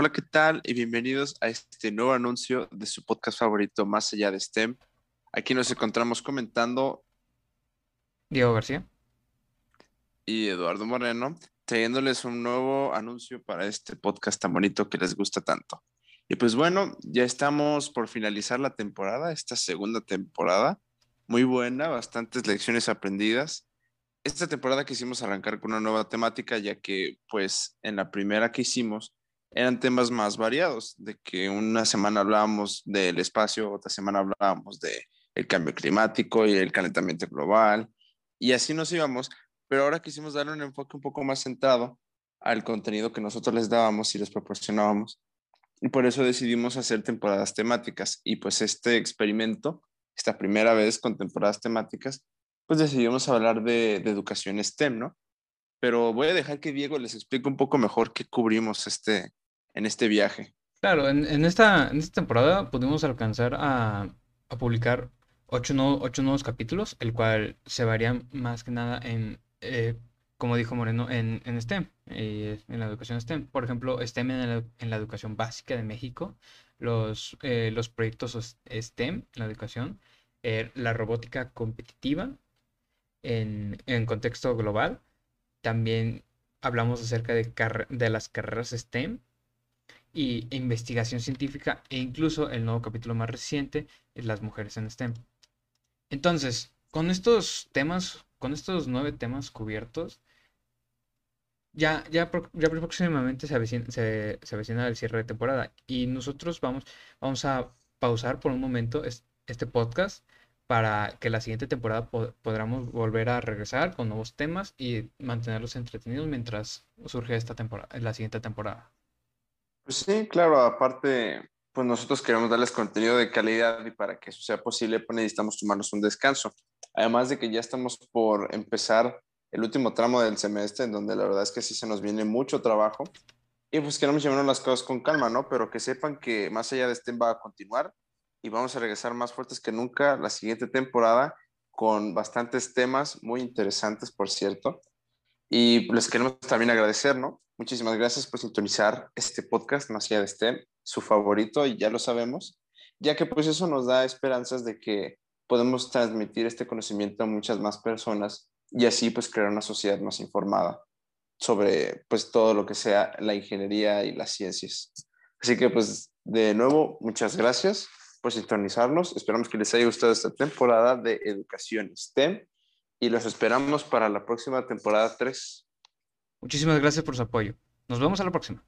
Hola, ¿qué tal? Y bienvenidos a este nuevo anuncio de su podcast favorito, Más allá de STEM. Aquí nos encontramos comentando Diego García. y Eduardo Moreno, trayéndoles un nuevo anuncio para este podcast tan bonito que les gusta tanto. Y pues bueno, ya estamos por finalizar la temporada, esta segunda temporada, muy buena, bastantes lecciones aprendidas. Esta temporada quisimos arrancar con una nueva temática, ya que pues en la primera que hicimos eran temas más variados, de que una semana hablábamos del espacio, otra semana hablábamos de el cambio climático y el calentamiento global, y así nos íbamos, pero ahora quisimos darle un enfoque un poco más centrado al contenido que nosotros les dábamos y les proporcionábamos. Y por eso decidimos hacer temporadas temáticas. Y pues este experimento, esta primera vez con temporadas temáticas, pues decidimos hablar de, de educación STEM, ¿no? Pero voy a dejar que Diego les explique un poco mejor qué cubrimos este, en este viaje. Claro, en, esta, en esta temporada pudimos alcanzar a, a publicar ocho, no- ocho nuevos capítulos, el cual se varía más que nada en, eh, como dijo Moreno, en, en STEM, eh, en la educación STEM. Por ejemplo, STEM en la, educación básica de México, los, eh, los proyectos os- STEM en la educación, eh, la robótica competitiva en, en contexto global. También hablamos acerca de, de las carreras STEM y investigación científica e incluso el nuevo capítulo más reciente las mujeres en STEM. Entonces, con estos temas, con estos nueve temas cubiertos, ya, ya, próximamente se avecina, se, se el cierre de temporada y nosotros vamos, vamos a pausar por un momento es- este podcast para que la siguiente temporada po- podamos volver a regresar con nuevos temas y mantenerlos entretenidos mientras surge esta temporada, la siguiente temporada. Pues sí, claro, aparte, pues nosotros queremos darles contenido de calidad y para que eso sea posible, pues necesitamos tomarnos un descanso. Además de que ya estamos por empezar el último tramo del semestre, en donde la verdad es que sí se nos viene mucho trabajo. Y pues queremos llevarnos las cosas con calma, ¿no? Pero que sepan que más allá de este va a continuar y vamos a regresar más fuertes que nunca la siguiente temporada con bastantes temas muy interesantes, por cierto. Y les queremos también agradecer, ¿no? Muchísimas gracias por sintonizar este podcast, Más allá de STEM, su favorito, y ya lo sabemos, ya que pues eso nos da esperanzas de que podemos transmitir este conocimiento a muchas más personas y así pues crear una sociedad más informada sobre pues todo lo que sea la ingeniería y las ciencias. Así que pues de nuevo, muchas gracias por sintonizarnos. Esperamos que les haya gustado esta temporada de educación STEM y los esperamos para la próxima temporada 3. Muchísimas gracias por su apoyo. Nos vemos a la próxima.